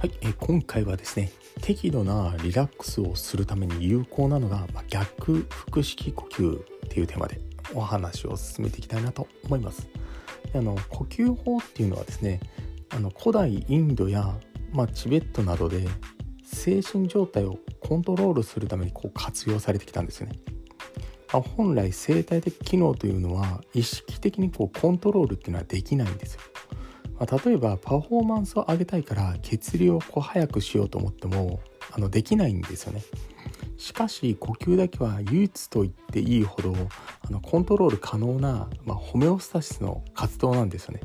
はい、え今回はですね適度なリラックスをするために有効なのが、まあ逆腹式呼吸っていうテーマでお話を進めていきたいなと思いますあの呼吸法っていうのはですねあの古代インドや、まあ、チベットなどで精神状態をコントロールするためにこう活用されてきたんですよねまあ本来生態的機能というのは意識的にこうコントロールっていうのはできないんですよ。まあ、例えばパフォーマンスを上げたいから血流をこう早くしようと思ってもあのできないんですよね。しかし呼吸だけは唯一と言っていいほどあのコントロール可能な、まあ、ホメオスタシスの活動なんですよね。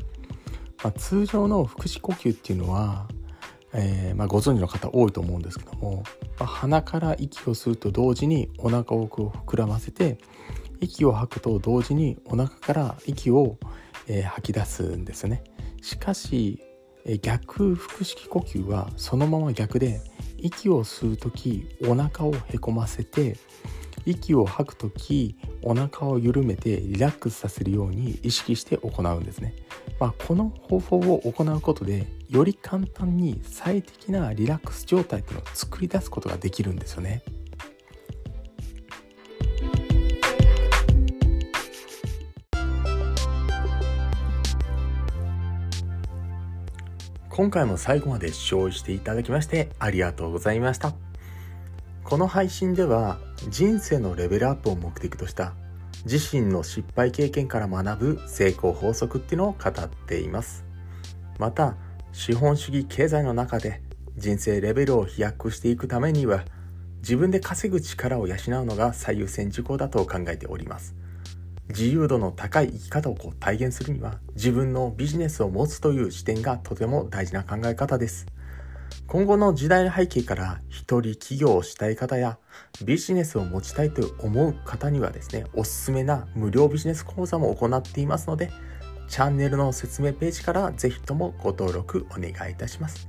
まあ、通常の腹式呼吸っていうのはえー、まあ、ご存知の方多いと思うんですけども、まあ、鼻から息を吸うと同時にお腹を膨らませて息を吐くと同時にお腹から息を、えー、吐き出すんですねしかし、え、逆腹式呼吸はそのまま逆で息を吸う時お腹をへこませて息を吐く時お腹を緩めてリラックスさせるように意識して行うんですね、まあ、この方法を行うことでより簡単に最適なリラックス状態っていうのを作り出すことができるんですよね。今回も最後まで視聴していただきましてありがとうございました。この配信では人生のレベルアップを目的とした自身の失敗経験から学ぶ成功法則っていうのを語っていますまた資本主義経済の中で人生レベルを飛躍していくためには自分で稼ぐ力を養うのが最優先事項だと考えております自由度の高い生き方をこう体現するには自分のビジネスを持つという視点がとても大事な考え方です今後の時代の背景から一人起業をしたい方やビジネスを持ちたいと思う方にはですね、おすすめな無料ビジネス講座も行っていますので、チャンネルの説明ページからぜひともご登録お願いいたします。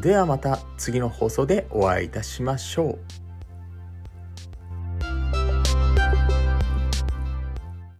ではまた次の放送でお会いいたしましょう。